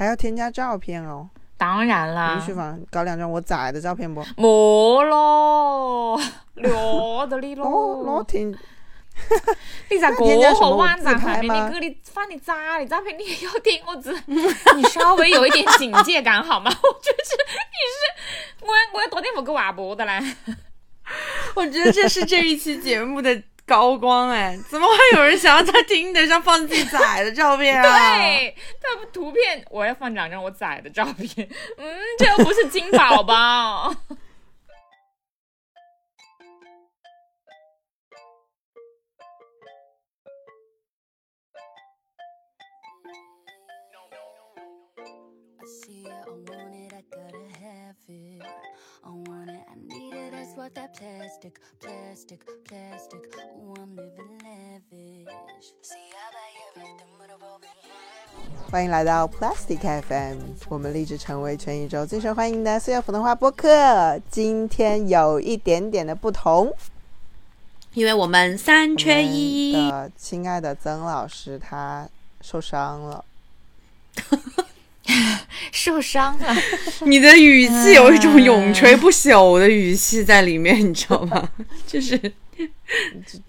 还要添加照片哦。当然啦，允许放搞两张我崽的照片不？没咯，聊得你哦，咯我。听你在添加什么个网站自拍上面，吗你给你发你崽的照片，你也要听我只，你稍微有一点警戒感好吗？我觉得你是我我要多点不给娃播的嘞。我觉得这是这一期节目的高光哎！怎么会有人想要在听的上放自己崽的照片啊？对，他图片我要放两张我崽的照片，嗯，这又不是金宝宝。Need it, that's what that plastic, plastic, plastic. Ooh, I'm living lavish. See, I buy everything but a broken 欢迎来到 Plastic FM，我们立志成为全宇宙最受欢迎的四月普通话播客。今天有一点点的不同，因为我们三缺一们，的亲爱的曾老师他受伤了。受伤了，你的语气有一种永垂不朽的语气在里面，你知道吗？就是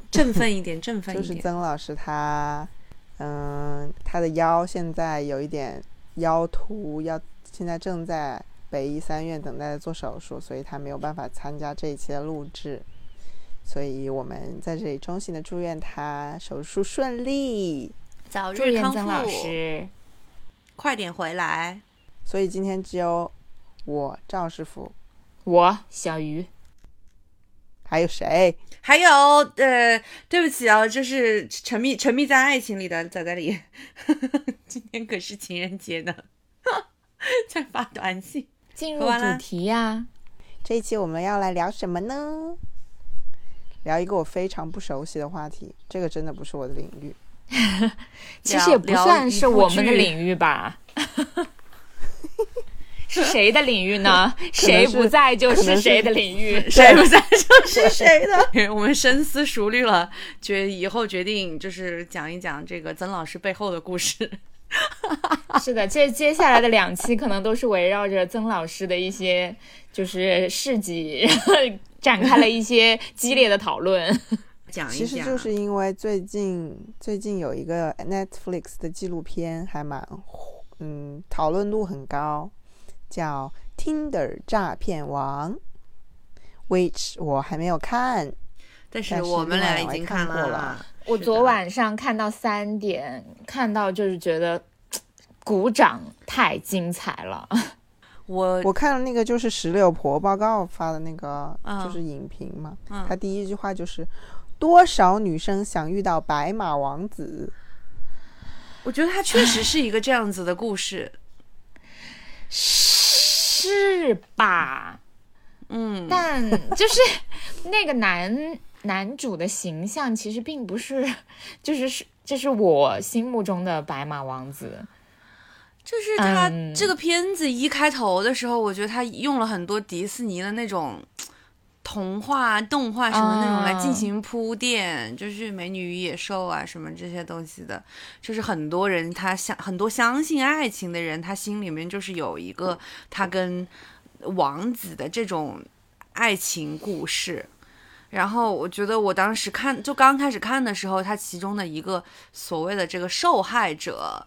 振奋一点，振奋一点就是。曾老师他，嗯，他的腰现在有一点腰突，要现在正在北医三院等待做手术，所以他没有办法参加这一期的录制。所以我们在这里衷心的祝愿他手术顺利。早日康复，愿曾老师。快点回来。所以今天只有我赵师傅，我小鱼，还有谁？还有，呃，对不起啊，就是沉迷沉迷在爱情里的仔仔里，今天可是情人节呢，在发短信。进入主题呀、这一期我们要来聊什么呢？聊一个我非常不熟悉的话题，这个真的不是我的领域。其实也不算是我们的领域吧。是谁的领域呢？谁不在就是谁的领域。谁不在就是谁的。我们深思熟虑了，决以后决定就是讲一讲这个曾老师背后的故事。是的，这接下来的两期可能都是围绕着曾老师的一些就是事迹，展开了一些激烈的讨论。讲一讲，其实就是因为最近最近有一个 Netflix 的纪录片还蛮嗯讨论度很高，叫《Tinder 诈骗王》，which 我还没有看。但是我们俩已经看过了了。我昨晚上看到三点，看到就是觉得 鼓掌，太精彩了。我我看了那个就是石榴婆报告发的那个嗯就是影评嘛，嗯他第一句话就是多少女生想遇到白马王子，我觉得他确实是一个这样子的故事。是 吧？嗯，但就是那个男男主的形象，其实并不是，就是是这是我心目中的白马王子。就是他嗯这个片子一开头的时候，我觉得他用了很多迪士尼的那种童话、动画什么那种来进行铺垫，就是美女与野兽啊什么这些东西的，就是很多人他相很多相信爱情的人，他心里面就是有一个他跟王子的这种爱情故事。然后我觉得我当时看就刚开始看的时候，他其中的一个所谓的这个受害者，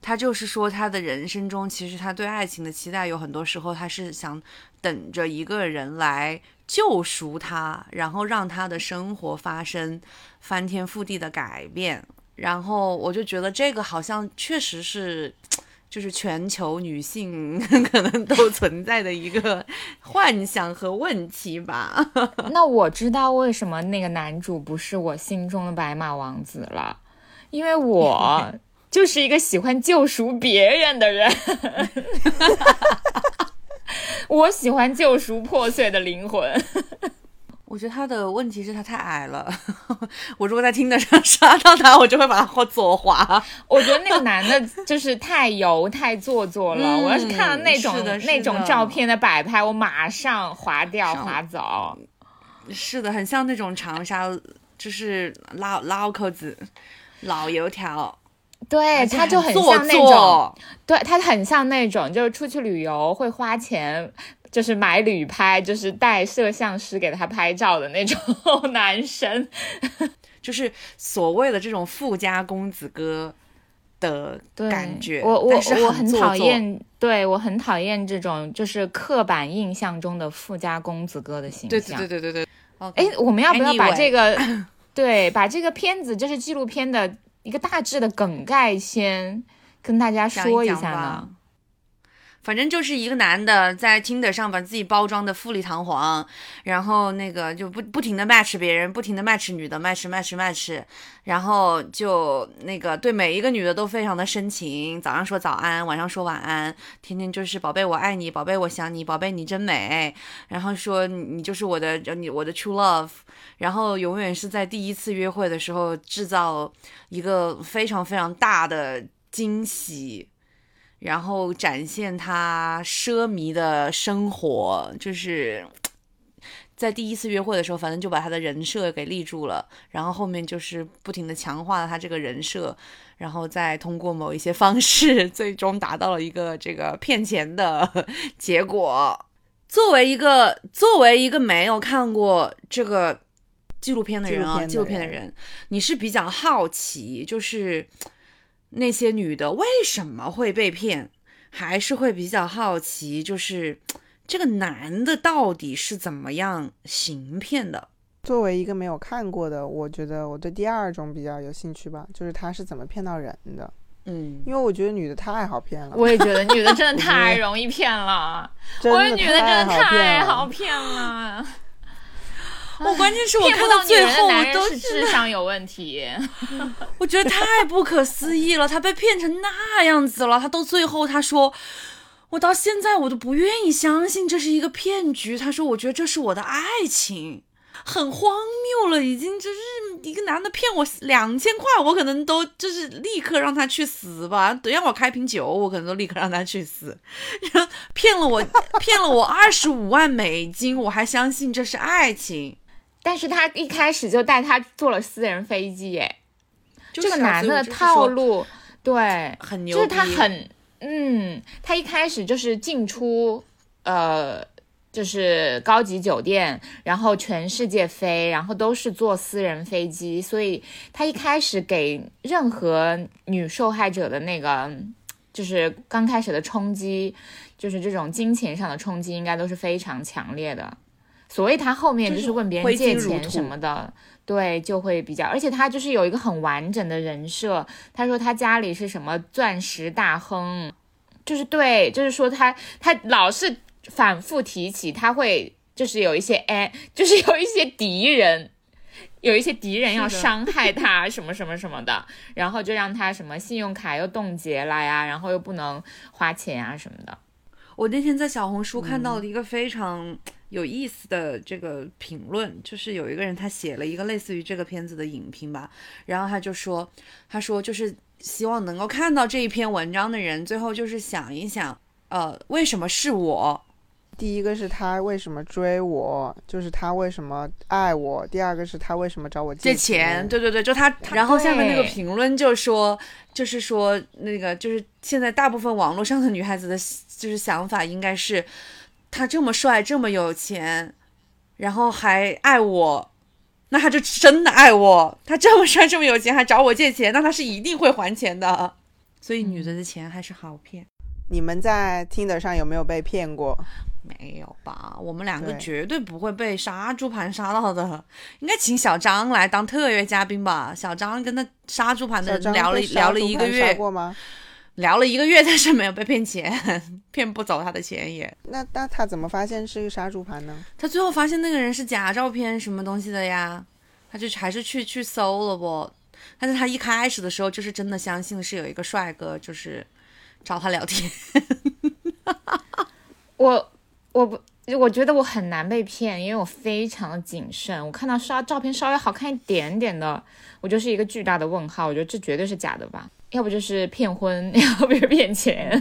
他就是说，他的人生中其实他对爱情的期待，有很多时候他是想等着一个人来救赎他，然后让他的生活发生翻天覆地的改变。然后我就觉得这个好像确实是，就是全球女性 可能都存在的一个幻想和问题吧。那我知道为什么那个男主不是我心中的白马王子了，因为我 就是一个喜欢救赎别人的人。我喜欢救赎破碎的灵魂。我觉得他的问题是他太矮了，我如果在听的上刷到他，我就会把他左滑。我觉得那个男的就是太油、太做作了。嗯我要是看到那种的那种照片的摆拍，我马上划掉、划走。是的，很像那种长沙，就是老老口子、老油条。对，他就很像那种，对他很像那种，就是出去旅游会花钱，就是买旅拍，就是带摄像师给他拍照的那种 男生。就是所谓的这种富家公子哥的对感觉。我我我很讨厌，对我很讨厌这种就是刻板印象中的富家公子哥的形象。对对对对对。哎，我们要不要把这个对把这个片子就是纪录片的一个大致的梗概先跟大家讲说下一讲吧呢？反正就是一个男的在 Tinder 上把自己包装的富丽堂皇，然后那个就不不停的 match 别人，不停的 match 女的，match match match，然后就那个对每一个女的都非常的深情，早上说早安，晚上说晚安，天天就是宝贝我爱你，宝贝我想你，宝贝你真美，然后说你就是我的你我的 true love，然后永远是在第一次约会的时候制造一个非常非常大的惊喜。然后展现他奢靡的生活，就是在第一次约会的时候，反正就把他的人设给立住了，然后后面就是不停的强化了他这个人设，然后再通过某一些方式，最终达到了一个这个骗钱的结果。作为一个作为一个没有看过这个纪录片的人啊，纪录片的人，你是比较好奇，就是那些女的为什么会被骗，还是会比较好奇，就是这个男的到底是怎么样行骗的？作为一个没有看过的，我觉得我对第二种比较有兴趣吧，就是他是怎么骗到人的。嗯，因为我觉得女的太好骗了，我也觉得女的真的 太容易骗了，我觉得女的真的太好骗了。我关键是我看到最后我都是智商有问题。我觉得太不可思议了，他被骗成那样子了，他到最后他说。我到现在我都不愿意相信这是一个骗局。他说：“我觉得这是我的爱情，很荒谬了，已经就是一个男的骗我两千块，我可能都就是立刻让他去死吧。等让我开瓶酒，我可能都立刻让他去死。骗了我，骗了我二十五万美金，我还相信这是爱情。但是他一开始就带他坐了私人飞机，耶，就是啊这个男的套路，对，很牛逼，就是他很，嗯，他一开始就是进出，呃，就是高级酒店，然后全世界飞，然后都是坐私人飞机，所以他一开始给任何女受害者的那个，就是刚开始的冲击，就是这种金钱上的冲击，应该都是非常强烈的。所以他后面就就是是问别人借钱什么的，对，就会比较，而且他就是有一个很完整的人设。他说他家里是什么钻石大亨，就是对，就是说他他老是反复提起，他会就是有一些哎，就是有一些敌人。有一些敌人要伤害 他什么什么什么的，然后就让他什么信用卡又冻结了呀，然后又不能花钱啊什么的。我那天在小红书看到了一个非常有意思的这个评论，就是有一个人他写了一个类似于这个片子的影评吧，然后他就说，他说就是希望能够看到这一篇文章的人，最后就是想一想，呃，为什么是我？第一个是他为什么追我，就是他为什么爱我；第二个是他为什么找我借钱。钱，对对对，就他，然后下面那个评论就说，就是说那个就是现在大部分网络上的女孩子的，就是想法应该是，他这么帅，这么有钱，然后还爱我，那他就真的爱我。他这么帅，这么有钱，还找我借钱，那他是一定会还钱的。所以女的的钱还是好骗。你们在 Tinder 上有没有被骗过？没有吧？我们两个绝对不会被杀猪盘杀到的，应该请小张来当特约嘉宾吧？小张跟他杀猪盘的人聊了聊了一个月，过吗？聊了一个月，但是没有被骗钱，骗不走他的钱也。那那他怎么发现是个杀猪盘呢？他最后发现那个人是假照片什么东西的呀？他就还是去去搜了不？但是他一开始的时候就是真的相信是有一个帅哥，就是找他聊天。我我不，我觉得我很难被骗，因为我非常的谨慎。我看到刷照片稍微好看一点点的，我就是一个巨大的问号。我觉得这绝对是假的吧，要不就是骗婚，要不就是骗钱。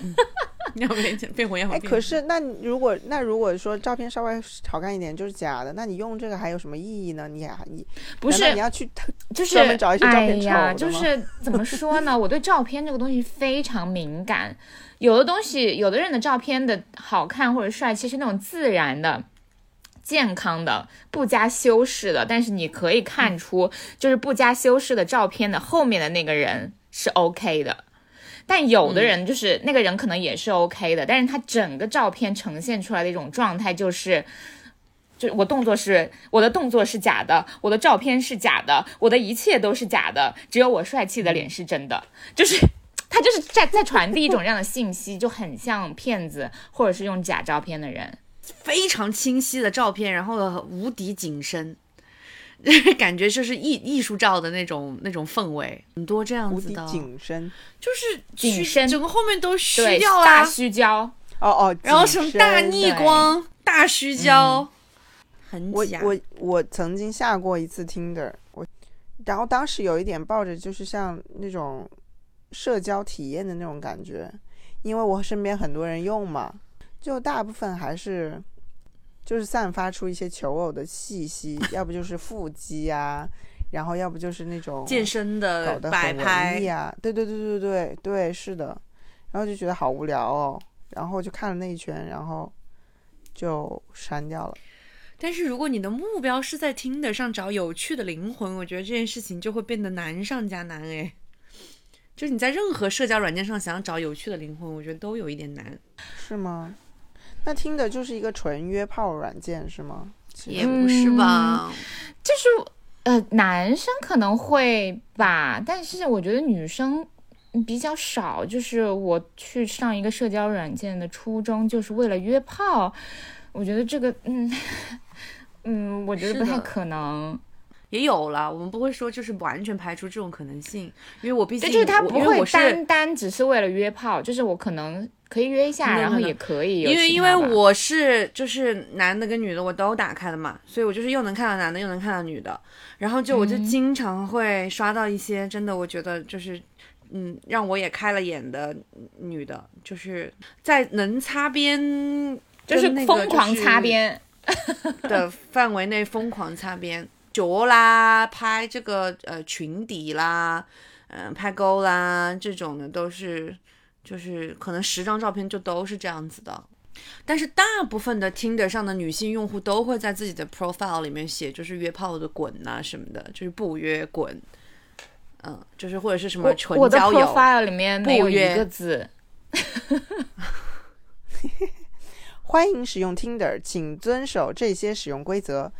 要变变回要哎，变可是那如果那如果说照片稍微好看一点就是假的，那你用这个还有什么意义呢？你还你不是你要去就是专门找一些照哎片呀，丑的吗就是怎么说呢？我对照片这个东西非常敏感。有的东西，有的人的照片的好看或者帅气是那种自然的、健康的、不加修饰的，但是你可以看出，就是不加修饰的照片的后面的那个人是 OK 的。但有的人就是、那个人可能也是 OK 的，但是他整个照片呈现出来的一种状态就是。就我动作是我的动作是假的，我的照片是假的，我的一切都是假的，只有我帅气的脸是真的。就是他就是在在传递一种这样的信息，就很像骗子或者是用假照片的人。非常清晰的照片，然后无敌景深，就是 感觉就是艺艺术照的那种那种氛围，很多这样子的，景深。就是虚景深。整个后面都虚对，掉大，虚焦，哦哦，然后什么大逆光、大虚焦，很我假。我我曾经下过一次 Tinder，我然后当时有一点抱着就是像那种社交体验的那种感觉，因为我身边很多人用嘛，就大部分还是就是散发出一些求偶的气息，要不就是腹肌啊，然后要不就是那种健身搞的得很文摆拍艺，啊，对对对对对对，是的，然后就觉得好无聊哦，然后就看了那一圈，然后就删掉了。但是如果你的目标是在 Tinder 上找有趣的灵魂，我觉得这件事情就会变得难上加难哎。就是你在任何社交软件上想要找有趣的灵魂，我觉得都有一点难。是吗？那听的就是一个纯约炮软件是吗？也不是吧？就是呃，男生可能会吧，但是我觉得女生比较少。就是我去上一个社交软件的初衷，就是为了约炮。我觉得这个，嗯嗯，我觉得不太可能。也有了，我们不会说就是完全排除这种可能性，因为我毕竟，就是他不会单单只是为了约炮，就是我可能可以约一下然后也可以因为因为我是就是男的跟女的我都打开了嘛，所以我就是又能看到男的又能看到女的，然后就我就嗯经常会刷到一些真的我觉得就是嗯让我也开了眼的女的，就是在能擦边就是那个疯狂擦边。的范围内疯狂擦边，脚啦，拍这个呃裙底啦，嗯、拍勾啦，这种的都是，就是可能十张照片就都是这样子的。但是大部分的 Tinder 上的女性用户都会在自己的 profile 里面写，就是约炮的滚呐、什么的，就是不约滚，嗯，就是或者是什么纯交友，profile 里面没有一个字，欢迎使用 Tinder，请遵守这些使用规则：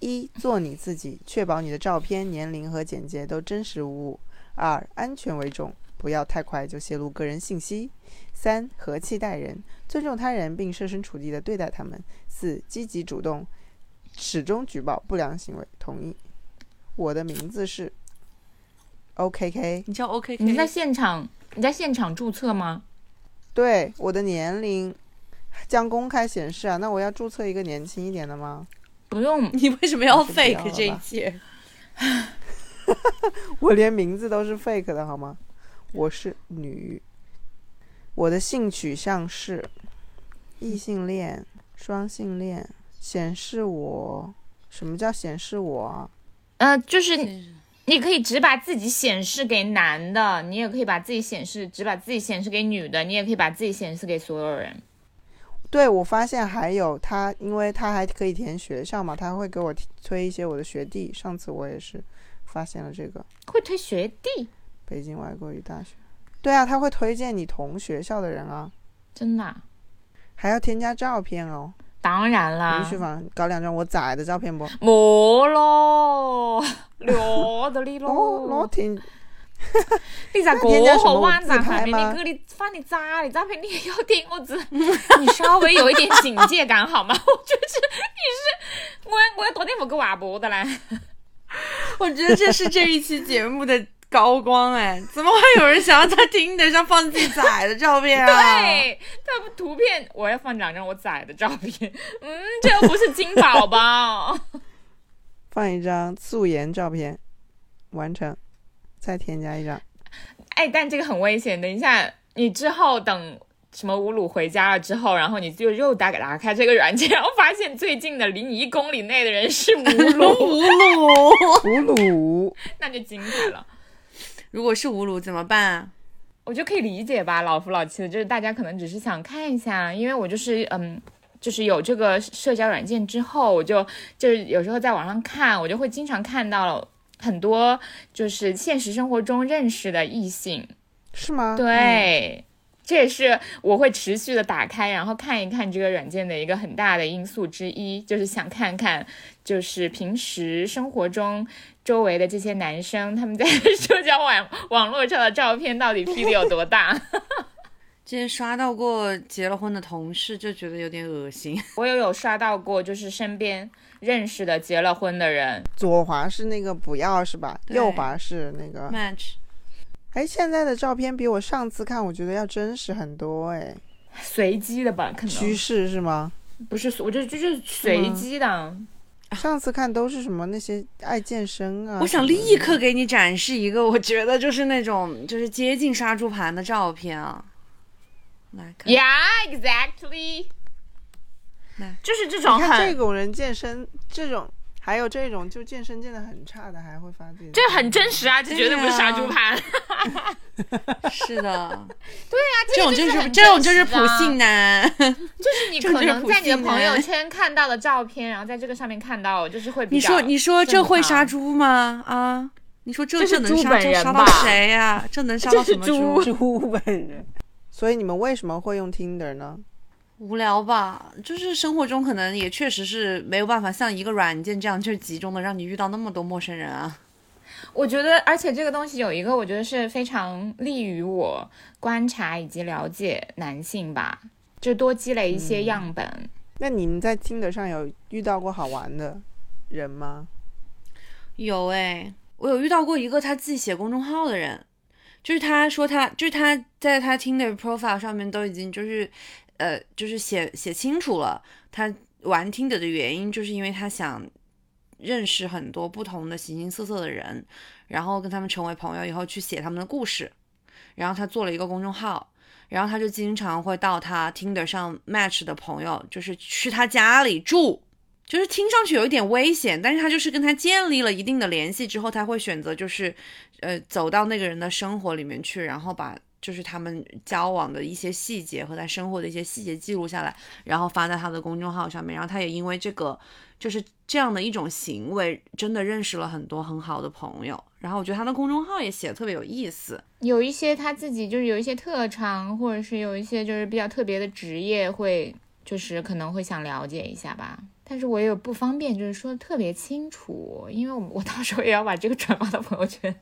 一、做你自己，确保你的照片、年龄和简介都真实无误；二、安全为重，不要太快就泄露个人信息；三、和气待人，尊重他人并设身处地的对待他们；四、积极主动，始终举报不良行为。同意。我的名字是 OKK，你叫 OKK？你在现场你在现场注册吗？对，我的年龄将公开显示啊。那我要注册一个年轻一点的吗？不用，你为什么要 fake 这一吧切？我连名字都是 fake 的好吗？我是女，我的性取向是异性恋、双性恋，显示我什么叫显示我啊？呃，就是你可以只把自己显示给男的，你也可以把自己显示只把自己显示给女的，你也可以把自己显示给所有人。对，我发现还有他，因为他还可以填学校嘛，他会给我推一些我的学弟。上次我也是发现了这个会推学弟，北京外国语大学。对啊，他会推荐你同学校的人啊，真的啊、还要添加照片哦。当然啦允，许吗？搞两张我崽的照片不？没咯，聊得你咯，我咯。挺 你咋 添加什么个网站自拍上面吗你给你发你渣的照片，你也要听我只，你稍微有一点警戒感好吗？我觉得是你是我我要多点五个瓦博的嘞。我觉得这是这一期节目的高光哎！怎么会有人想要在 Tinder 上放自己崽的照片啊？，对，他不图片我要放两张我崽的照片，嗯，这又不是金宝宝。放一张素颜照片，完成，再添加一张。哎，但这个很危险。等一下，你之后等什么乌鲁回家了之后，然后你就又打打开这个软件，然后发现最近的离你一公里内的人是乌鲁，吴鲁，乌鲁，那就精彩了。如果是无炉怎么办啊？我就可以理解吧，老夫老妻的，就是大家可能只是想看一下，因为我就是嗯，就是有这个社交软件之后，我就就是有时候在网上看，我就会经常看到很多就是现实生活中认识的异性，是吗？对。这也是我会持续的打开，然后看一看这个软件的一个很大的因素之一，就是想看看，就是平时生活中周围的这些男生，他们在 社交网网络上的照片到底 P 的有多大。之前刷到过结了婚的同事，就觉得有点恶心。我也有刷到过，就是身边认识的结了婚的人，左滑是那个不要是吧？右滑是那个。match 哎，现在的照片比我上次看，我觉得要真实很多哎。随机的吧？可能趋势是吗？不是，我这就是随机的。上次看都是什么那些爱健身啊。我想立刻给你展示一个，我觉得就是那种就是接近杀猪盘的照片啊。来看 Yeah, exactly 来。就是这种你看这，种人健身，这种还有这种就健身健得很差的，还会发自己的这很真实啊，这绝对不是杀猪盘。是的，对啊，这种就是这种就是普信男。就是你可能在你的朋友圈看到的照片，然后在这个上面看到，就是会比较你说你说这会杀猪吗？啊，你说这这是能杀这杀到谁呀、这能杀到什么猪猪本人。所以你们为什么会用 Tinder 呢？无聊吧，就是生活中可能也确实是没有办法像一个软件这样，就是集中的让你遇到那么多陌生人啊。我觉得，而且这个东西有一个，我觉得是非常利于我观察以及了解男性吧，就多积累一些样本。那你们在 Tinder 上有遇到过好玩的人吗？有哎、我有遇到过一个他自己写公众号的人，就是他说他就是他在他 Tinder profile 上面都已经就是呃就是写写清楚了，他玩 Tinder 的原因就是因为他想认识很多不同的形形色色的人，然后跟他们成为朋友以后去写他们的故事，然后他做了一个公众号。然后他就经常会到他 Tinder 上 match 的朋友，就是去他家里住，就是听上去有一点危险，但是他就是跟他建立了一定的联系之后，他会选择就是，呃，走到那个人的生活里面去，然后把就是他们交往的一些细节和他生活的一些细节记录下来，然后发在他的公众号上面。然后他也因为这个就是这样的一种行为，真的认识了很多很好的朋友。然后我觉得他的公众号也写的特别有意思。有一些他自己就是有一些特长，或者是有一些就是比较特别的职业，会就是可能会想了解一下吧。但是我也有不方便，就是说的特别清楚，因为我我到时候也要把这个转发到朋友圈，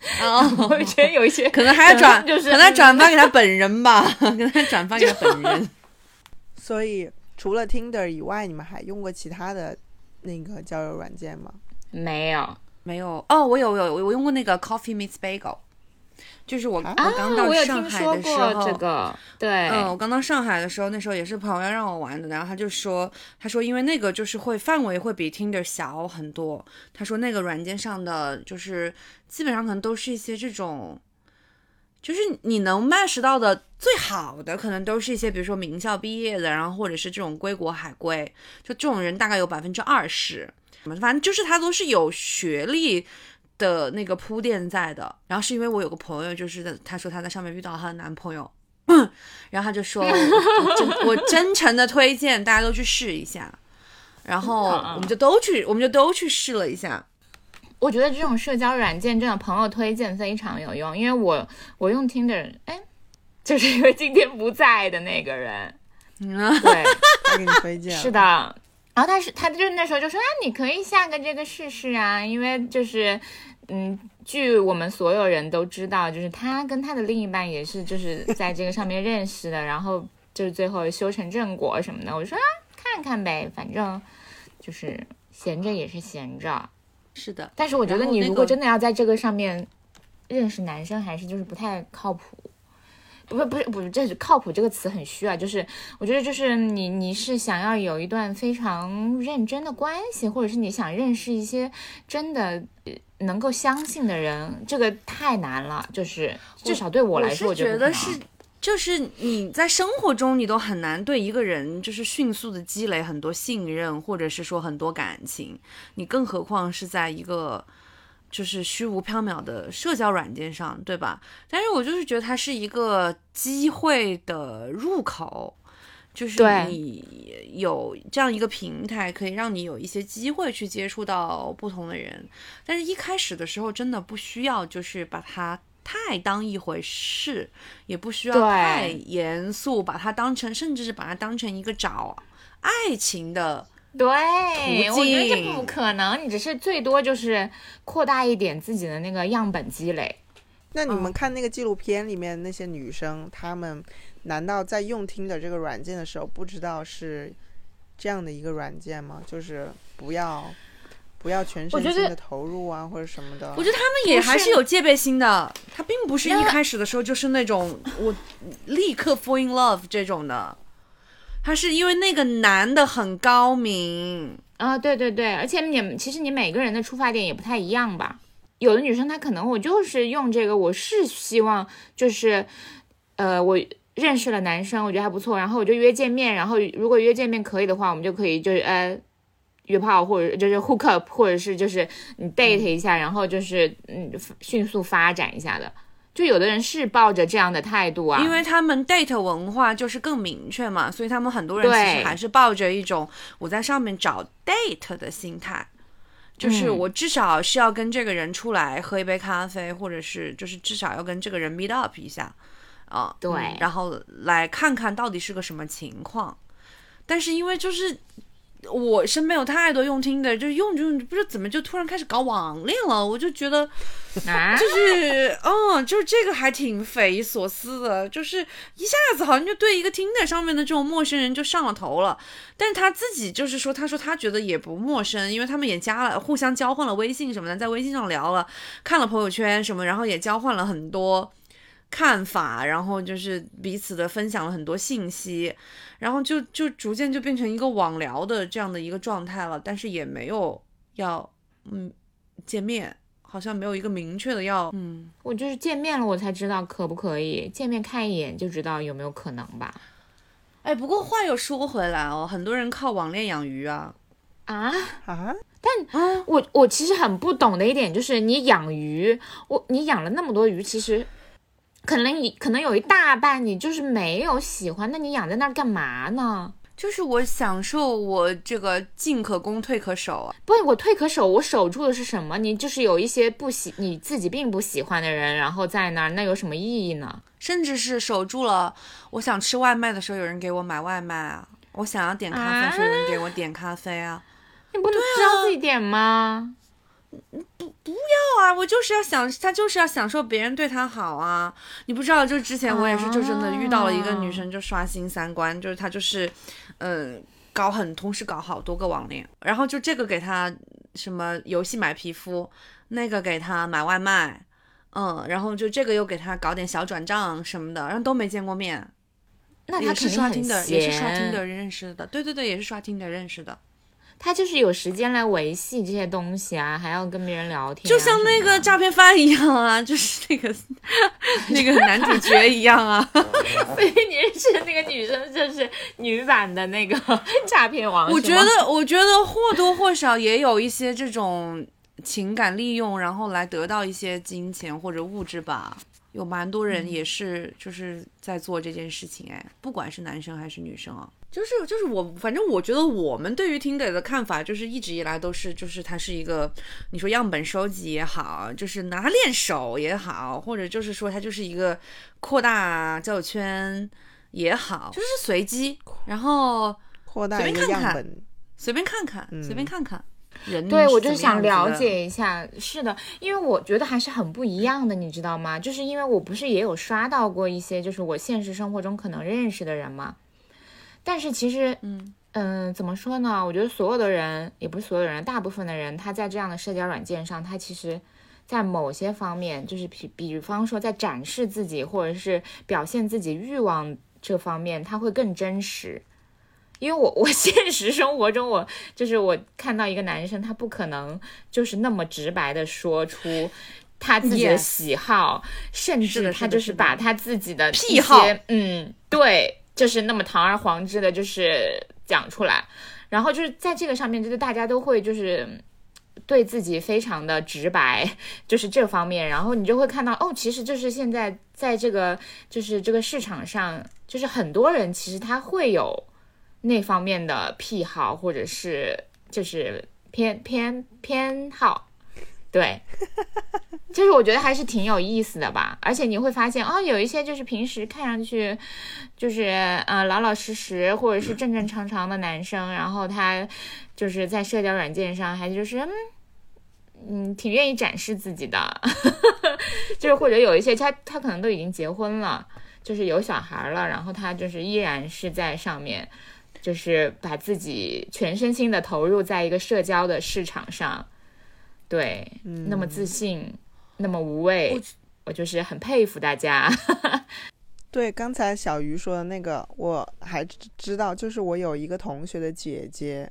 朋友圈有一些可能还要转，就是可能还转发给他本人吧，可能还转发给他本人。所以除了 Tinder 以外，你们还用过其他的那个交友软件吗？没有没有哦，我有有我用过那个 Coffee Meets Bagel，就是我、啊我刚到上海的时候，这个，对，嗯，我刚到上海的时候，那时候也是朋友让我玩的，然后他就说，他说因为那个就是会范围会比 Tinder 小很多，他说那个软件上的就是基本上可能都是一些这种，就是你能 match 到的最好的，可能都是一些比如说名校毕业的，然后或者是这种归国海归，就这种人大概有百分之二十，反正就是他都是有学历。的那个铺垫在的，然后是因为我有个朋友，就是在他说他在上面遇到她的男朋友，然后他就说，我我真我真诚的推荐大家都去试一下，然后我们就都去，我们就都去试了一下。我觉得这种社交软件真的朋友推荐非常有用，因为我我用 Tinder，哎，就是因为今天不在的那个人，嗯，对，他给你推荐是的。然后他是他就是那时候就说啊，你可以下个这个试试啊，因为就是嗯，据我们所有人都知道，就是他跟他的另一半也是就是在这个上面认识的，然后就是最后修成正果什么的。我说啊，看看呗，反正就是闲着也是闲着。是的，但是我觉得你如果真的要在这个上面认识男生，还是就是不太靠谱。不是不是不是，这是靠谱这个词很虚啊。就是我觉得就是你你是想要有一段非常认真的关系，或者是你想认识一些真的呃能够相信的人，这个太难了。就是至少对我来说，我是觉得是。就是你在生活中，你都很难对一个人就是迅速的积累很多信任，或者是说很多感情，你更何况是在一个就是虚无缥缈的社交软件上，对吧？但是我就是觉得它是一个机会的入口。就是你有这样一个平台，可以让你有一些机会去接触到不同的人，但是一开始的时候真的不需要，就是把它太当一回事，也不需要太严肃，把它当成，甚至是把它当成一个找爱情的。对，我觉得这不可能，你只是最多就是扩大一点自己的那个样本积累。那你们看那个纪录片里面那些女生，她们难道在用听的这个软件的时候，不知道是这样的一个软件吗？就是不要不要全身心的投入啊，或者什么的。我觉得他们也还是有戒备心的，他并不是一开始的时候就是那种我立刻 fall in love 这种的，他是因为那个男的很高明。啊，对对对，而且你其实你每个人的出发点也不太一样吧。有的女生她可能我就是用这个，我是希望就是，呃，我认识了男生，我觉得还不错，然后我就约见面，然后如果约见面可以的话，我们就可以就是呃约炮或者就是 hook up，或者是就是你 date 一下，然后就是嗯迅速发展一下的。就有的人是抱着这样的态度啊，因为他们 date 文化就是更明确嘛，所以他们很多人其实还是抱着一种我在上面找 date 的心态，就是嗯。我至少是要跟这个人出来喝一杯咖啡，或者是就是至少要跟这个人 meet up 一下啊，对。嗯然后来看看到底是个什么情况。但是因为就是我身边有太多用听的，就用着用着不知道怎么就突然开始搞网恋了，我就觉得。啊，就是，嗯，就是这个还挺匪夷所思的，就是一下子好像就对一个 Tinder 上面的这种陌生人就上了头了。但是他自己就是说，他说他觉得也不陌生，因为他们也加了，互相交换了微信什么的，在微信上聊了，看了朋友圈什么，然后也交换了很多看法，然后就是彼此的分享了很多信息，然后就就逐渐就变成一个网聊的这样的一个状态了，但是也没有要嗯见面。好像没有一个明确的要，嗯，我就是见面了我才知道可不可以，见面看一眼就知道有没有可能吧。哎，不过话又说回来哦，很多人靠网恋养鱼啊，啊，啊，嗯，我我其实很不懂的一点就是，你养鱼，我你养了那么多鱼，其实可能你可能有一大半你就是没有喜欢，那你养在那儿干嘛呢？就是我享受我这个进可攻退可守啊，不，我退可守，我守住的是什么？你就是有一些不喜你自己并不喜欢的人，然后在那儿，那有什么意义呢？甚至是守住了。我想吃外卖的时候，有人给我买外卖啊；我想要点咖啡的时候，有人给我点咖啡啊。你不能知道自己点吗？不不要啊，我就是要享，他就是要享受别人对他好啊。你不知道，就之前我也是，就真的遇到了一个女生，就刷新三观，就是她就是，嗯，搞很同时搞好多个网恋，然后就这个给她什么游戏买皮肤，那个给她买外卖，嗯，然后就这个又给她搞点小转账什么的，然后都没见过面，那他也是刷听的，也是刷听闲。的认识的，对对对，也是刷听的认识的。他就是有时间来维系这些东西啊，还要跟别人聊天啊、就像那个诈骗犯一样啊，就是那个 那个男主角一样啊。所以你认识的那个女生就是女版的那个诈骗王。我觉得，我觉得或多或少也有一些这种情感利用，然后来得到一些金钱或者物质吧。有蛮多人也是就是在做这件事情，哎，不管是男生还是女生啊，就是就是我，反正我觉得我们对于 Tinder 的看法，就是一直以来都是，就是它是一个，你说样本收集也好，就是拿它练手也好，或者就是说它就是一个扩大交友圈也好，就是随机，然后扩大一个随便看看。随便看看，嗯随便看看。人对，我就是想了解一下。是的，因为我觉得还是很不一样的，你知道吗？就是因为我不是也有刷到过一些，就是我现实生活中可能认识的人嘛。但是其实，嗯嗯，怎么说呢？我觉得所有的人，也不是所有人，大部分的人，他在这样的社交软件上，他其实。在某些方面，就是比比方说在展示自己或者是表现自己欲望这方面，他会更真实。因为我 我现实生活中我就是我看到一个男生，他不可能就是那么直白的说出他自己的喜好甚至他就是把他自己的癖好嗯，对，就是那么堂而皇之的，就是讲出来。然后就是在这个上面，就是大家都会就是对自己非常的直白，就是这方面。然后你就会看到，哦，其实就是现在在这个就是这个市场上，就是很多人其实他会有那方面的癖好，或者是就是偏偏偏好。对，就是我觉得还是挺有意思的吧，而且你会发现哦，有一些就是平时看上去就是呃老老实实或者是正正常常的男生，然后他就是在社交软件上还就是嗯嗯挺愿意展示自己的，就是或者有一些他他可能都已经结婚了，就是有小孩了，然后他就是依然是在上面。就是把自己全身心的投入在一个社交的市场上，对，那么自信，那么无畏，我我就是很佩服大家。对，刚才小鱼说的那个，我还知知道，就是我有一个同学的姐姐，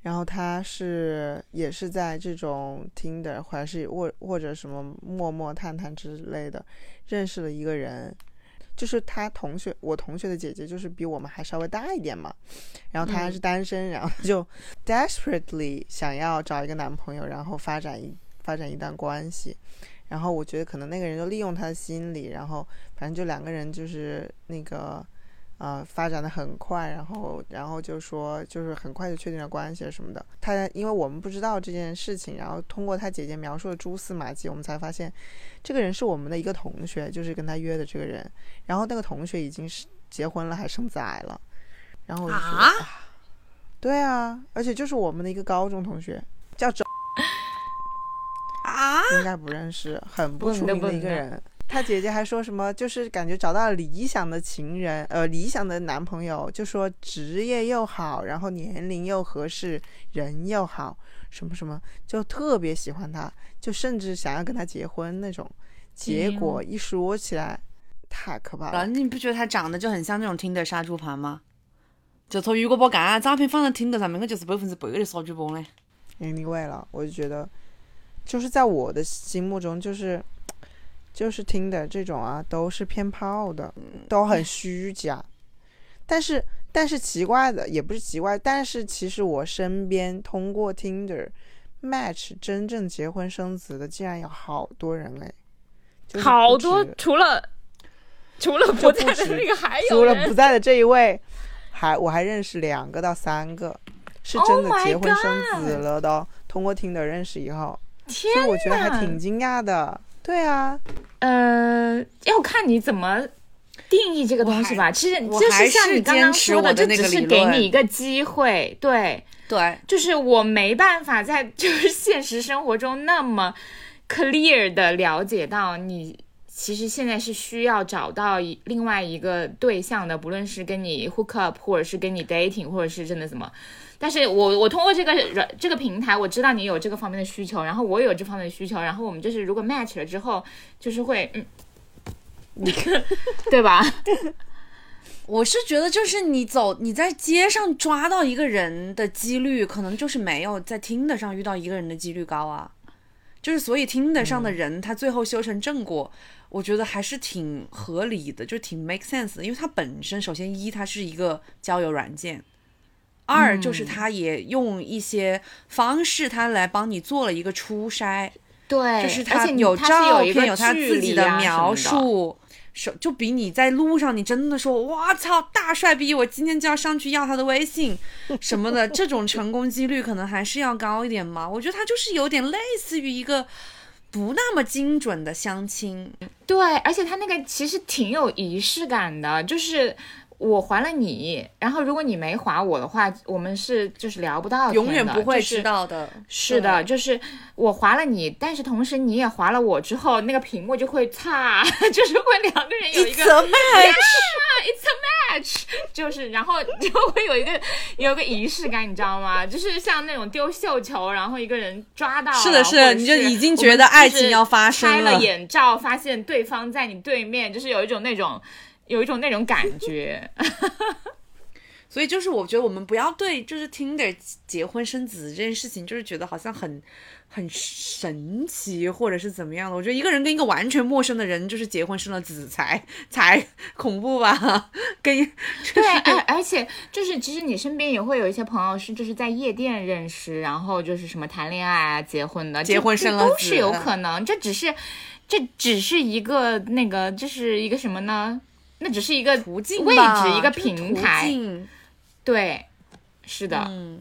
然后她是也是在这种 Tinder 或者是或或者什么陌陌、探探之类的认识了一个人，就是她同学，我同学的姐姐就是比我们还稍微大一点嘛，然后她还是单身，然后就 desperately 想要找一个男朋友，然后发展一发展一段关系。然后我觉得可能那个人就利用她的心理，然后反正就两个人就是那个呃发展的很快，然后然后就说就是很快就确定了关系什么的。他因为我们不知道这件事情，然后通过他姐姐描述的蛛丝马迹，我们才发现这个人是我们的一个同学，就是跟他约的这个人。然后那个同学已经是结婚了，还生崽了。然后我就说啊啊，对啊，而且就是我们的一个高中同学，叫周。啊，应该不认识，很不出名的一个人。他姐姐还说什么，就是感觉找到了理想的情人，呃，理想的男朋友，就说职业又好，然后年龄又合适，人又好，什么什么，就特别喜欢他，就甚至想要跟他结婚那种。结果一说起来，太可怕了。你不觉得他长得就很像那种听的杀猪盘吗？就从如果把干照片放在听的上面，我就是百分之百的杀猪盘嘞。anyway 了，我就觉得，就是在我的心目中，就是就是听的这种啊，都是骗炮的，都很虚假。但是但是奇怪的也不是奇怪，但是其实我身边通过 Tinder match 真正结婚生子的，竟然有好多人哎，就是好多除了除了不不在的止那个，还有除了不在的这一位，还我还认识两个到三个，是真 Oh 的结婚生子了的哦，通过 Tinder 认识以后。天所以我觉得还挺惊讶的。对啊，呃，要看你怎么定义这个东西吧。其实我就是像你刚刚说的，我的那这只是给你一个机会，对，对，就是我没办法在就是现实生活中那么 clear 的了解到你。其实现在是需要找到一另外一个对象的，不论是跟你 hook up，或者是跟你 dating，或者是真的怎么。但是我我通过这个软这个平台，我知道你有这个方面的需求，然后我有这方面的需求，然后我们就是如果 match 了之后，就是会嗯，对吧？我是觉得就是你走你在街上抓到一个人的几率，可能就是没有在听得上遇到一个人的几率高啊。就是所以听得上的人，他最后修成正果，我觉得还是挺合理的，就挺 make sense 的。因为它本身首先一它是一个交友软件，二就是他也用一些方式，他来帮你做了一个初筛。对，就是他有照片，有他自己离啊描述，手就比你在路上，你真的说哇操大帅逼，我今天就要上去要他的微信 什么的，这种成功几率可能还是要高一点嘛。我觉得他就是有点类似于一个不那么精准的相亲，对，而且他那个其实挺有仪式感的，就是我还了你，然后如果你没划我的话，我们是就是聊不到天的，永远不会知道的。是的，就是我划了你，但是同时你也划了我之后，那个屏幕就会擦，就是会两个人有一个 It's a match，It's a match，就是然后就会有一个有一个仪式感，你知道吗？就是像那种丢绣球，然后一个人抓到了，是的是你就已经觉得爱情要发生了，拍了眼罩，发现对方在你对面，就是有一种那种有一种那种感觉。所以就是我觉得我们不要对就是 Tinder 结婚生子这件事情，就是觉得好像很很神奇或者是怎么样的。我觉得一个人跟一个完全陌生的人就是结婚生了子才才恐怖吧，跟 对，而而且就是其实你身边也会有一些朋友是就是在夜店认识，然后就是什么谈恋爱啊、结婚的，结婚生了都是有可能，这只是这只是一个那个，这是一个什么呢？那只是一个途径位吧置，一个平台，对，是的，嗯，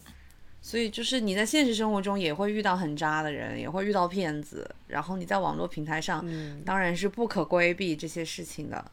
所以就是你在现实生活中也会遇到很渣的人，也会遇到骗子，然后你在网络平台上，嗯。当然是不可规避这些事情的。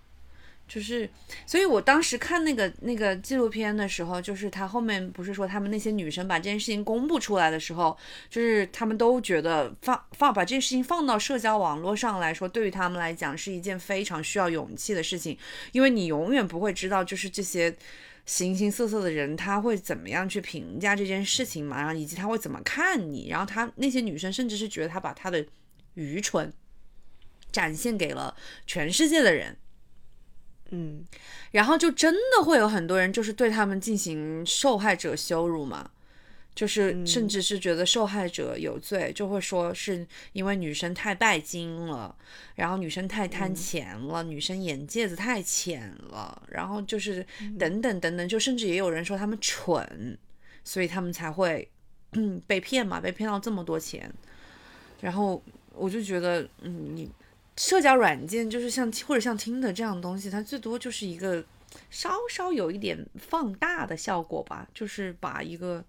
就是，所以我当时看那个那个纪录片的时候，就是他后面不是说他们那些女生把这件事情公布出来的时候，就是他们都觉得放放把这件事情放到社交网络上来说，对于他们来讲是一件非常需要勇气的事情，因为你永远不会知道，就是这些形形色色的人他会怎么样去评价这件事情嘛，然后以及他会怎么看你，然后他那些女生甚至是觉得他把他的愚蠢展现给了全世界的人。嗯，然后就真的会有很多人就是对他们进行受害者羞辱嘛，就是甚至是觉得受害者有罪，就会说是因为女生太拜金了，然后女生太贪钱了，女生眼界子太浅了，然后就是等等等等，就甚至也有人说他们蠢，所以他们才会被骗嘛，被骗到这么多钱，然后我就觉得，嗯，你社交软件就是像或者像听的这样的东西，它最多就是一个稍稍有一点放大的效果吧，就是把一个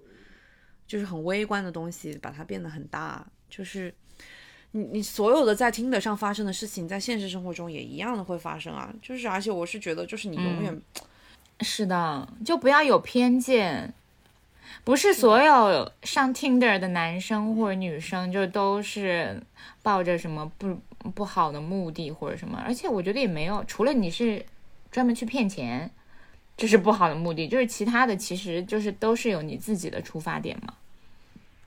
就是很微观的东西把它变得很大，就是你你所有的在听的上发生的事情，在现实生活中也一样的会发生啊，就是而且我是觉得就是你永远、是的，就不要有偏见。不是所有上 Tinder 的男生或者女生就都是抱着什么不不好的目的或者什么，而且我觉得也没有，除了你是专门去骗钱，这是不好的目的，就是其他的其实就是都是有你自己的出发点嘛，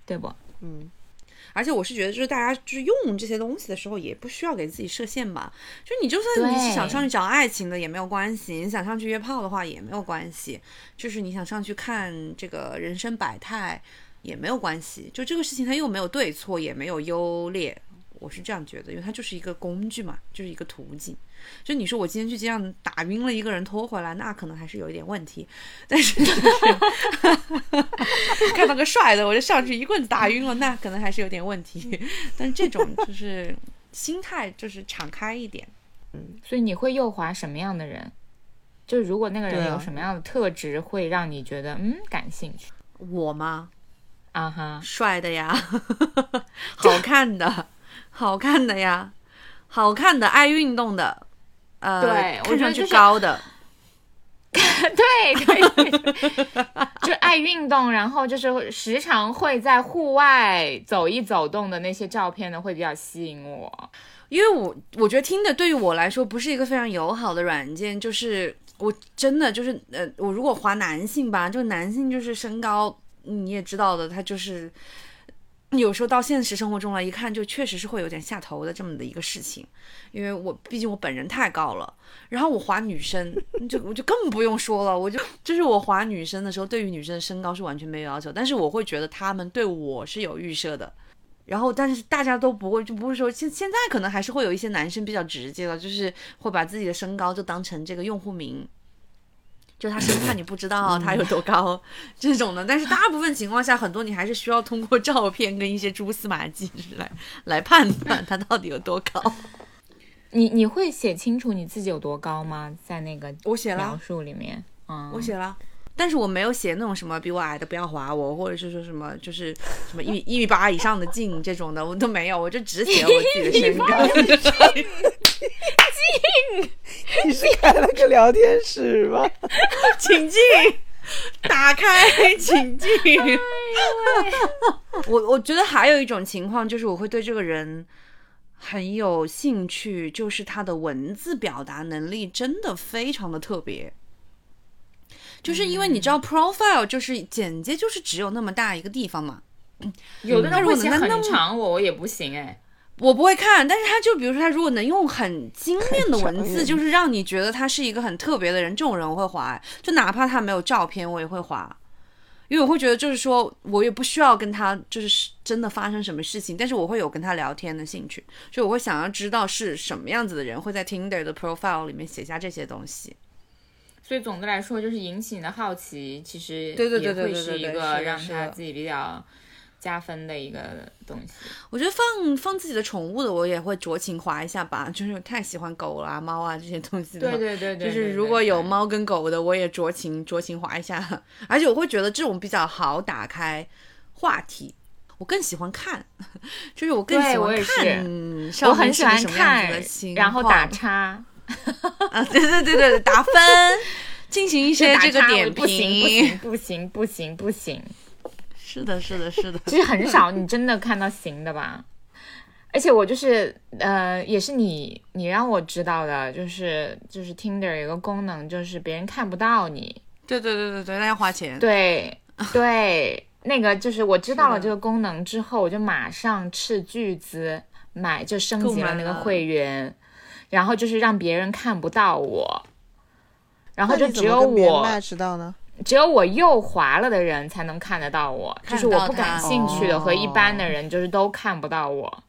对不？嗯，而且我是觉得，就是大家就是用这些东西的时候，也不需要给自己设限吧。就你就算你想上去找爱情的也没有关系，你想上去约炮的话也没有关系，就是你想上去看这个人生百态也没有关系。就这个事情它又没有对错，也没有优劣，我是这样觉得，因为它就是一个工具嘛，就是一个途径。就你说我今天去街上打晕了一个人拖回来，那可能还是有一点问题。但是就是 看到个帅的，我就上去一棍子打晕了，那可能还是有点问题。但是这种就是心态就是敞开一点。嗯所以你会诱滑什么样的人？就如果那个人有什么样的特质，会让你觉得嗯感兴趣我吗？啊哈？帅的呀，好看的，好看的呀，好看的，爱运动的，呃，对我看上去高的，对 对对，就爱运动，然后就是时常会在户外走一走动的那些照片呢，会比较吸引我。因为我我觉得听的对于我来说不是一个非常友好的软件，就是我真的就是呃，我如果划男性吧，就男性就是身高你也知道的，他就是有时候到现实生活中来一看，就确实是会有点下头的这么的一个事情。因为我毕竟我本人太高了，然后我划女生就我就更不用说了，我就就是我划女生的时候，对于女生的身高是完全没有要求，但是我会觉得他们对我是有预设的。然后，但是大家都不会，就不会说现现在可能还是会有一些男生比较直接了，就是会把自己的身高就当成这个用户名，就他生怕你不知道他有多高这种的。但是大部分情况下，很多你还是需要通过照片跟一些蛛丝马迹来来判断他到底有多高。你你会写清楚你自己有多高吗？在那个我写描，述里面，嗯，我写了。但是我没有写那种什么比我矮的不要划我，或者是说什么就是什么一米一米八以上的 镜这种的，我都没有，我就只写我自己的身高。你是开了个聊天室吗？请进，打开，请进。我我觉得还有一种情况就是我会对这个人很有兴趣，就是他的文字表达能力真的非常的特别。就是因为你知道，profile 就是简介，就是只有那么大一个地方嘛。有的那如果人会写很长，我我也不行哎。我不会看，但是他就比如说他如果能用很精炼的文字，就是让你觉得他是一个很特别的人，这种人我会划，就哪怕他没有照片，我也会划。因为我会觉得，就是说我也不需要跟他就是真的发生什么事情，但是我会有跟他聊天的兴趣，就我会想要知道是什么样子的人会在 Tinder 的 profile 里面写下这些东西。所以总的来说，就是引起你的好奇，其实对对对对对对是一个对让他自己比较加分的一个东西。我觉得放放自己的宠物的，我也会酌情划一下吧，就是太喜欢狗啦、猫啊这些东西的。对对对对，就是如果有，猫跟狗的，我也酌情酌情划一下，而且我会觉得这种比较好打开话题。我更喜欢看，就是我更喜欢看我很喜欢看，然后打 叉，啊，对对对对，打分，进行一 些这个点不行不评。行不行不行不行，是的，是的，是的。其实很少你真的看到行的吧。而且我就是呃，也是你你让我知道的，就是就是 Tinder 有一个功能，就是别人看不到你，对对对对对，那要花钱。对 对，那个就是我知道了这个功能之后，我就马上斥巨资买，就升级了那个会员，然后就是让别人看不到我，然后就只有我 match 到呢？只有我右滑了的人才能看得到我，就是我不感兴趣的和一般的哦人就是都看不到我。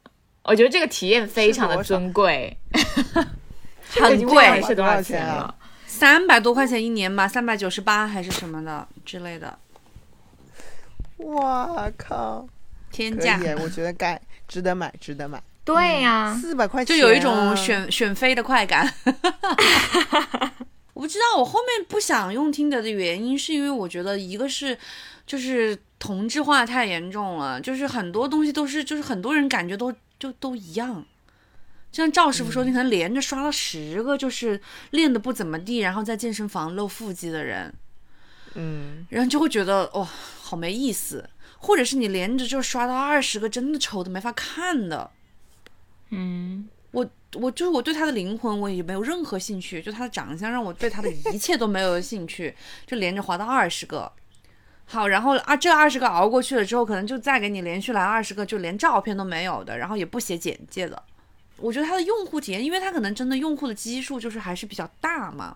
我觉得这个体验非常的尊贵，很贵，是多少钱啊了。三百多块钱一年吧，三百九十八还是什么的之类的，哇靠！天价。我觉得该值得买，值得买。对呀、四百块钱啊，有一种选选妃的快感。我知道，我后面不想用听的的原因，是因为我觉得一个是就是同质化太严重了，就是很多东西都是就是很多人感觉都就都一样。就像赵师傅说，你可能连着刷了十个，就是练的不怎么地，然后在健身房露腹肌的人，嗯，然后就会觉得哇、好没意思。或者是你连着就刷到二十个，真的丑的没法看的。嗯，我我就是我对他的灵魂我也没有任何兴趣，就他的长相让我对他的一切都没有兴趣，就连着滑到二十个。好，然后啊，这二十个熬过去了之后，可能就再给你连续来二十个，就连照片都没有的，然后也不写简介的。我觉得他的用户体验，因为他可能真的用户的基数就是还是比较大嘛，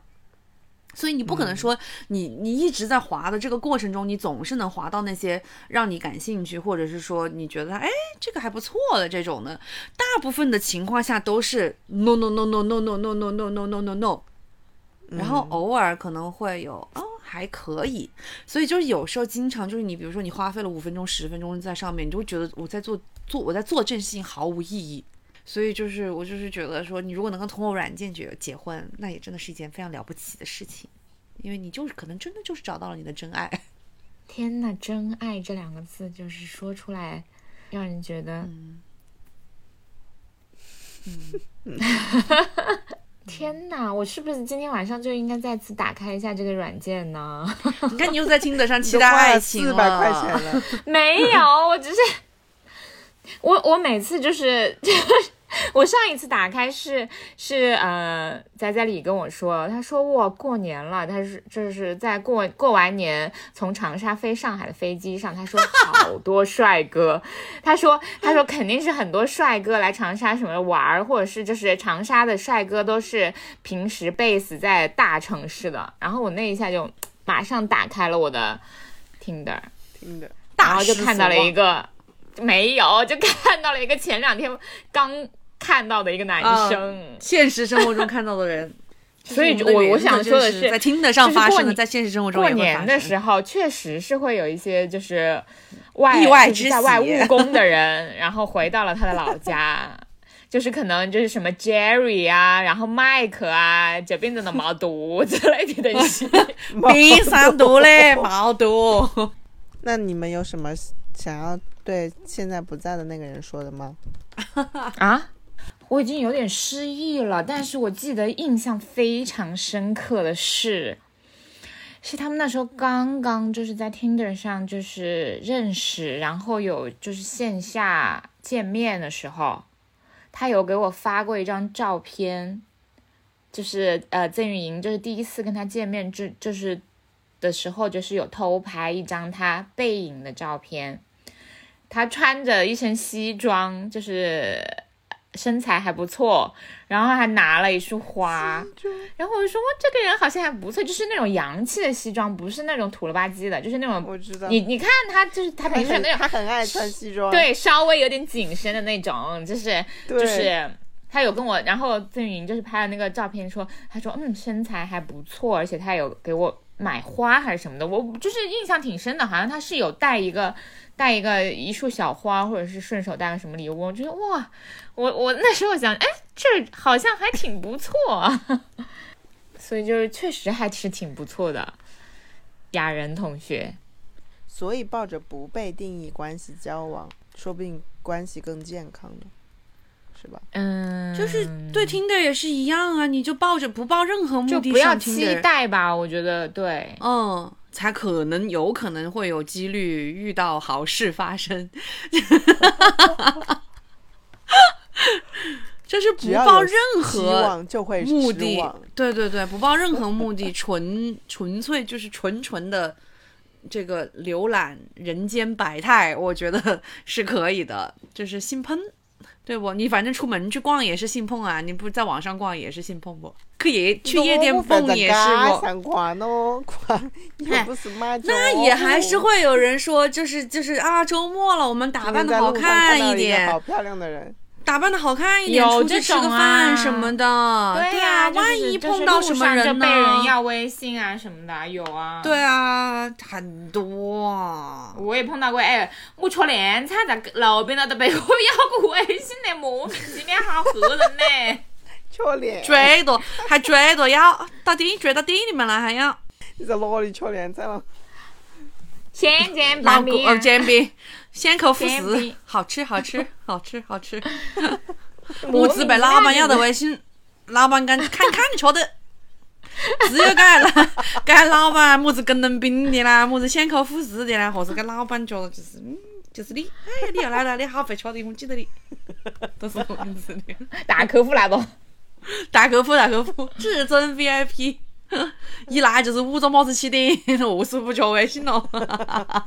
所以你不可能说你你一直在滑的这个过程中，你总是能滑到那些让你感兴趣，或者是说你觉得哎这个还不错的这种的。大部分的情况下都是 no no no no no no no no no no no no no，然后偶尔可能会有哦还可以，所以就是有时候经常就是你比如说你花费了五分钟十分钟在上面，你就会觉得我在做做我在做这件事情毫无意义。所以就是我就是觉得说，你如果能够通过软件结结婚，那也真的是一件非常了不起的事情，因为你就是可能真的就是找到了你的真爱。天呐，真爱这两个字就是说出来，让人觉得，嗯天呐，我是不是今天晚上就应该再次打开一下这个软件呢？你看你又在听得 上期待了爱情四百块钱了，没有，我只是我我每次就是 我上一次打开是是呃仔仔里跟我说，他说我过年了，他是就是在过过完年从长沙飞上海的飞机上，他说好 多帅哥，他说他说肯定是很多帅哥来长沙什么玩儿，或者是就是长沙的帅哥都是平时 base 在大城市的，然后我那一下就马上打开了我的 Tinder。听的。然大后就看到了一，个，没有，就看到了一个前两天刚看到的一个男生，现实生活中看到的人。所以我我想说的是在听得上发生的，年在现实生活中过年的时候确实是会有一些就是外意外之在外喜务工的人，然后回到了他的老家。就是可能就是什么 Jerry 啊，然后 Mike 啊，这边的毛肚之类的东西。冰山毒嘞，毛肚。那你们有什么想要对现在不在的那个人说的吗？啊，我已经有点失忆了，但是我记得印象非常深刻的是，是他们那时候刚刚就是在 Tinder 上就是认识，然后有就是线下见面的时候，他有给我发过一张照片，就是呃曾玉莹就是第一次跟他见面，就就是的时候，就是有偷拍一张他背影的照片。他穿着一身西装，就是身材还不错，然后还拿了一束花，然后我就说哇，这个人好像还不错，就是那种洋气的西装，不是那种土了吧唧的，就是那种我知道。你你看他就是他平时那种他很爱穿西装，对稍微有点紧身的那种，就是对就是。他有跟我，然后郑云就是拍了那个照片说，他说嗯身材还不错，而且他有给我买花还是什么的，我就是印象挺深的，好像他是有带一个带一个一束小花，或者是顺手带个什么礼物，我觉得哇，我我那时候想，哎，这好像还挺不错，所以就是确实还是挺不错的，雅人同学，所以抱着不被定义关系交往，说不定关系更健康呢，是吧？嗯，就是对 Tinder 也是一样啊，你就抱着不抱任何目的就不要期待吧，我觉得对。嗯，才可能有可能会有几率遇到好事发生。就是不抱任希何望就会目的，对对对，不抱任何目的，纯纯粹就是纯纯的这个浏览人间百态，我觉得是可以的，就是性碰，对不？你反正出门去逛也是性碰啊，你不在网上逛也是性碰不？可以去夜店蹦也是不？想逛哦，逛又不是那也还是会有人说，就是就是啊，周末了，我们打扮的好看一好点，漂亮的人，打扮的好看一点，出去吃个这种啊饭什么的。对呀、啊，万一碰到什么人呢？被人要微信啊什么的，有啊。对啊，很多啊。我也碰到过，哎，我吃凉菜在路边了都被我要过微信的，莫名其妙，好吓人呢。缺脸，追到还追到要到店追到店里面来还要你在哪里吃凉菜了？先见老半面公哦，煎饼，先口辅食，好吃好吃好吃好吃。木 子被老板要的微信，老板讲看看你吃的。只有该老 该老板么子跟人饼的啦，么子先口富士的啦，或是该老板觉得就是嗯，就是你，哎呀，你又来了，你好会吃的，我记得你，都是这样子的。大客户来了，大客户，大客户，至尊 VIP，一来就是五种帽子起点，无时不求微信了。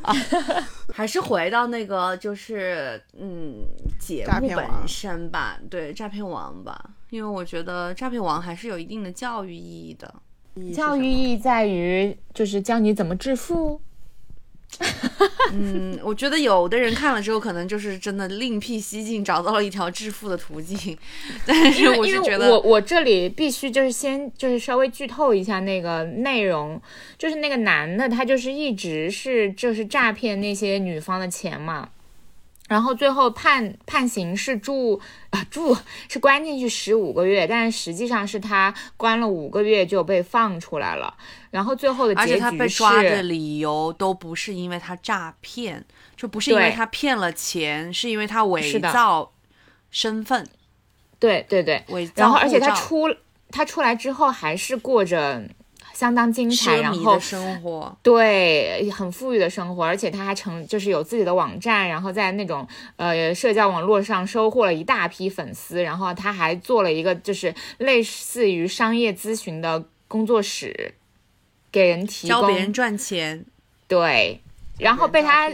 还是回到那个，就是嗯，节目本身吧，对，诈骗王吧，因为我觉得诈骗王还是有一定的教育意义的。教育意义在于就是教你怎么致富。嗯，我觉得有的人看了之后，可能就是真的另辟蹊径，找到了一条致富的途径。但是我是觉得，我我这里必须就是先就是稍微剧透一下那个内容，就是那个男的他就是一直是就是诈骗那些女方的钱嘛，然后最后判判刑是住啊住 是关进去十五个月，但是实际上是他关了五个月就被放出来了，然后最后的而且他结局是被抓的理由都不是因为他诈骗，就不是因为他骗了钱，是因为他伪造身份，对对对，伪造然后而且他出他出来之后还是过着相当精彩，然后生活。对，很富裕的生活，而且他还成就是有自己的网站，然后在那种呃社交网络上收获了一大批粉丝，然后他还做了一个就是类似于商业咨询的工作室，给人提供教别人赚钱，对，然后被他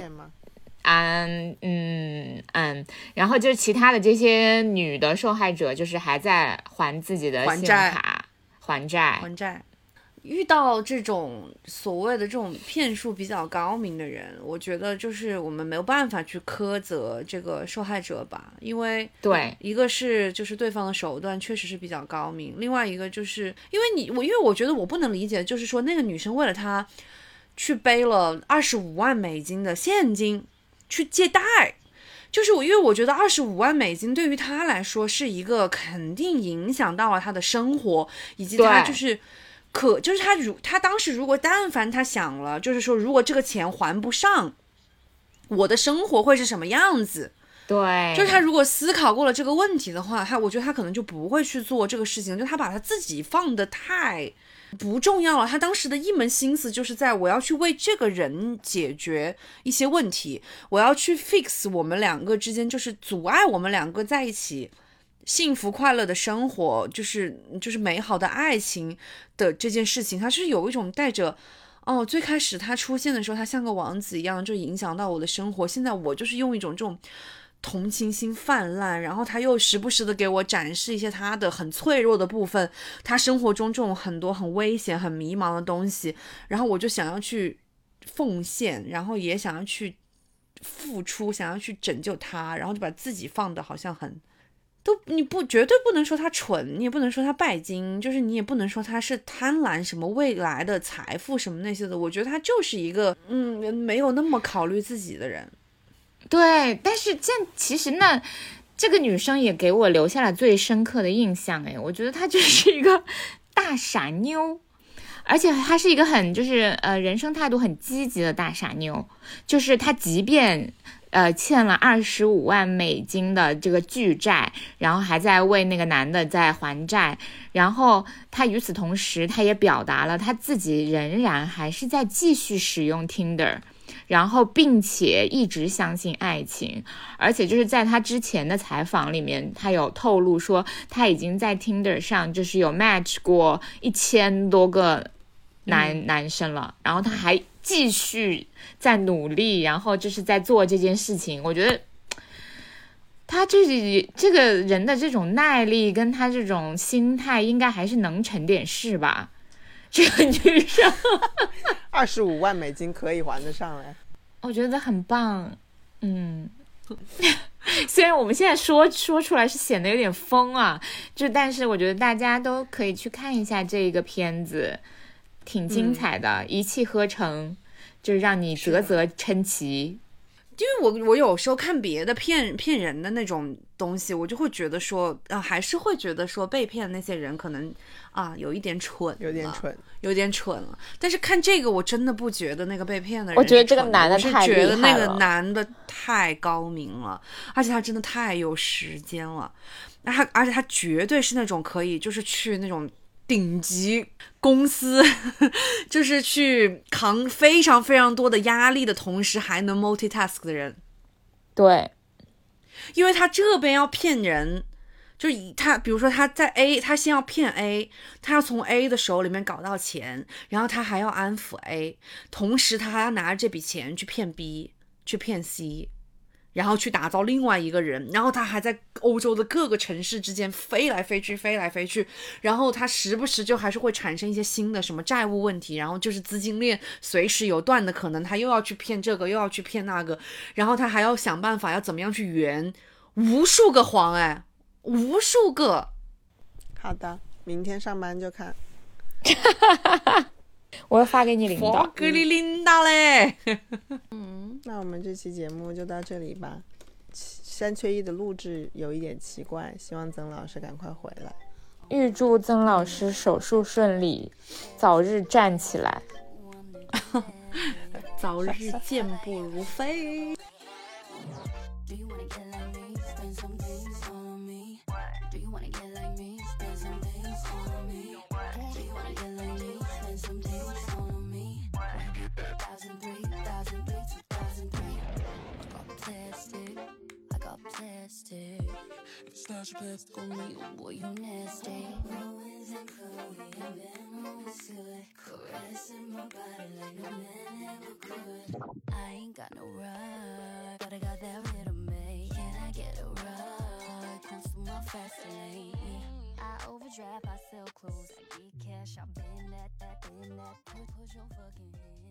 嗯嗯嗯，然后就是其他的这些女的受害者，就是还在还自己的信用卡还债，还债。遇到这种所谓的这种骗术比较高明的人，我觉得就是我们没有办法去苛责这个受害者吧，因为对一个是就是对方的手段确实是比较高明，另外一个就是因为你我因为我觉得我不能理解，就是说那个女生为了他去背了二十五万美金的现金去借贷，就是我因为我觉得二十五万美金对于他来说是一个肯定影响到了他的生活，以及他就是。可就是他如他当时如果但凡他想了，就是说如果这个钱还不上，我的生活会是什么样子？对，就是他如果思考过了这个问题的话，他我觉得他可能就不会去做这个事情，就他把他自己放的太不重要了。他当时的一门心思就是在我要去为这个人解决一些问题，我要去 fix 我们两个之间就是阻碍我们两个在一起幸福快乐的生活，就是就是美好的爱情的这件事情，它是有一种带着。哦，最开始他出现的时候，他像个王子一样，就影响到我的生活。现在我就是用一种这种同情心泛滥，然后他又时不时的给我展示一些他的很脆弱的部分，他生活中这种很多很危险、很迷茫的东西，然后我就想要去奉献，然后也想要去付出，想要去拯救他，然后就把自己放的好像很。都你不绝对不能说他蠢，你也不能说他拜金，就是你也不能说他是贪婪什么未来的财富什么那些的。我觉得他就是一个嗯没有那么考虑自己的人。对，但是这其实那这个女生也给我留下了最深刻的印象。哎，我觉得她就是一个大傻妞，而且她是一个很就是呃人生态度很积极的大傻妞，就是她即便。呃，欠了二十五万美金的这个巨债，然后还在为那个男的在还债，然后他与此同时，他也表达了他自己仍然还是在继续使用 Tinder，然后并且一直相信爱情，而且就是在他之前的采访里面，他有透露说他已经在 Tinder 上就是有 match 过一千多个男男生了，然后他还。继续在努力，然后就是在做这件事情。我觉得他这这个人的这种耐力跟他这种心态，应该还是能成点事吧。这个女生 二十五万美金可以还得上来，我觉得很棒。嗯，虽然我们现在说说出来是显得有点疯啊，就但是我觉得大家都可以去看一下这个片子。挺精彩的，一气呵成，就是让你啧啧称奇。因为我我有时候看别的骗骗人的那种东西，我就会觉得说，啊，还是会觉得说被骗的那些人可能啊有一点蠢，有点蠢，有点蠢了。但是看这个，我真的不觉得那个被骗的人，我觉得这个男的太觉得那个男的太高明了，而且他真的太有时间了。那他而且他绝对是那种可以就是去那种。顶级公司 就是去扛非常非常多的压力的同时还能 multitask 的人，对，因为他这边要骗人，就是他比如说他在 A，他先要骗 A，他要从 A 的手里面搞到钱，然后他还要安抚 A，同时他还要拿着这笔钱去骗 B，去骗 C。然后去打造另外一个人，然后他还在欧洲的各个城市之间飞来飞去，飞来飞去，然后他时不时就还是会产生一些新的什么债务问题，然后就是资金链随时有断的可能，他又要去骗这个，又要去骗那个，然后他还要想办法要怎么样去圆无数个谎，哎，无数个。好的，明天上班就看。我要发给你领导，发给你领导嘞。嗯，那我们这期节目就到这里吧。三缺一的录制有一点奇怪，希望曾老师赶快回来。预祝曾老师手术顺利，早日站起来，早日健步如飞。Slash plastic on me, oh boy, you nasty. Ruins and Chloe, and Ben always good. Caressing my body like no man ever could. I ain't got no rush, but I got that rhythm, me. Can I get a ride? Cruise through my fast lane. I overdraft, I sell clothes, I get cash, I bend that, that, bend that. Put, put your fucking hands up.